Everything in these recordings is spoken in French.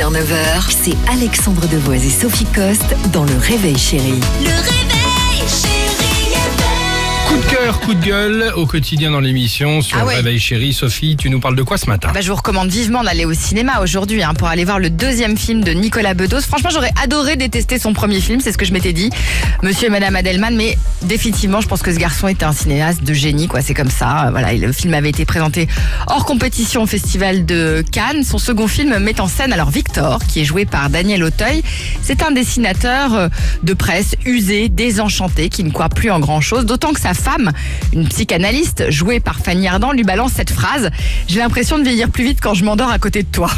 6h-9h, c'est Alexandre Devoise et Sophie Coste dans Le Réveil Chérie. Le réveil, chérie FM. Coup de cœur, coup de gueule au quotidien dans l'émission sur Ah ouais. Réveil Chéri. Sophie, tu nous parles de quoi ce matin? Bah, je vous recommande vivement d'aller au cinéma aujourd'hui hein, pour aller voir le deuxième film de Nicolas Bedos. Franchement, j'aurais adoré détester son premier film, c'est ce que je m'étais dit, Monsieur et Madame Adelman, mais définitivement, je pense que ce garçon était un cinéaste de génie, quoi. C'est comme ça. Voilà, le film avait été présenté hors compétition au Festival de Cannes. Son second film met en scène alors Victor, qui est joué par Daniel Auteuil. C'est un dessinateur euh, de presse usé, désenchanté, qui ne croit plus en grand chose, d'autant que sa femme, une psychanalyste jouée par Fanny Ardant, lui balance cette phrase J'ai l'impression de vieillir plus vite quand je m'endors à côté de toi.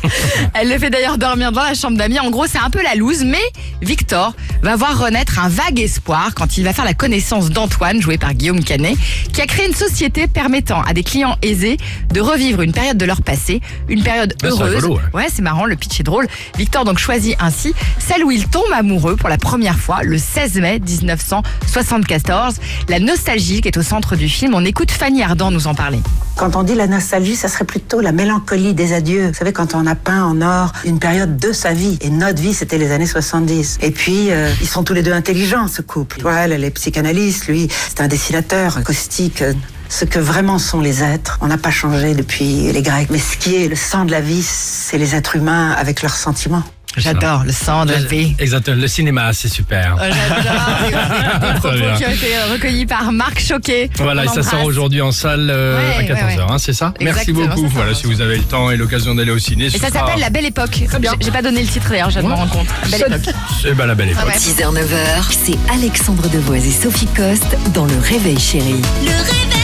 Elle le fait d'ailleurs dormir dans la chambre d'amis. En gros, c'est un peu la loose, mais Victor va voir renaître un vague espoir quand il va faire la connaissance d'Antoine, joué par Guillaume Canet, qui a créé une société permettant à des clients aisés de revivre une période de leur passé, une période Ah, heureuse. rigolo, ouais. Ouais, c'est marrant, le pitch est drôle. Victor donc choisit ainsi celle où il tombe amoureux pour la première fois le 16 mai 1974. La nostalgie qui est au centre du film. On écoute Fanny Ardant nous en parler. Quand on dit la nostalgie, ça serait plutôt la mélancolie des adieux. Vous savez, quand on a peint en or une période de sa vie, et notre vie, c'était les années 70. Et puis, euh, ils sont tous les deux intelligents, ce couple. Toi, elle, est psychanalyste, lui, c'est un dessinateur caustique. Ce que vraiment sont les êtres, on n'a pas changé depuis les Grecs. Mais ce qui est le sang de la vie, c'est les êtres humains avec leurs sentiments. J'adore le sang de la paix. Exactement, le cinéma, c'est super. Euh, J'adore qui ont été recueillis par Marc Choquet. Voilà, et ça sort aujourd'hui en salle euh, Ouais, à ouais, 14h, ouais. hein, c'est ça? Merci beaucoup. ça. Voilà, si vous avez le temps et l'occasion d'aller au ciné. Et ça sera- s'appelle La Belle Époque. bien. J'ai- pas donné le titre d'ailleurs, je viens de me rendre compte. La Belle Époque. C'est bah, la belle époque. Ah ouais. 6h-9h, c'est Alexandre Devoise et Sophie Coste dans Le Réveil Chérie. Le réveil, chérie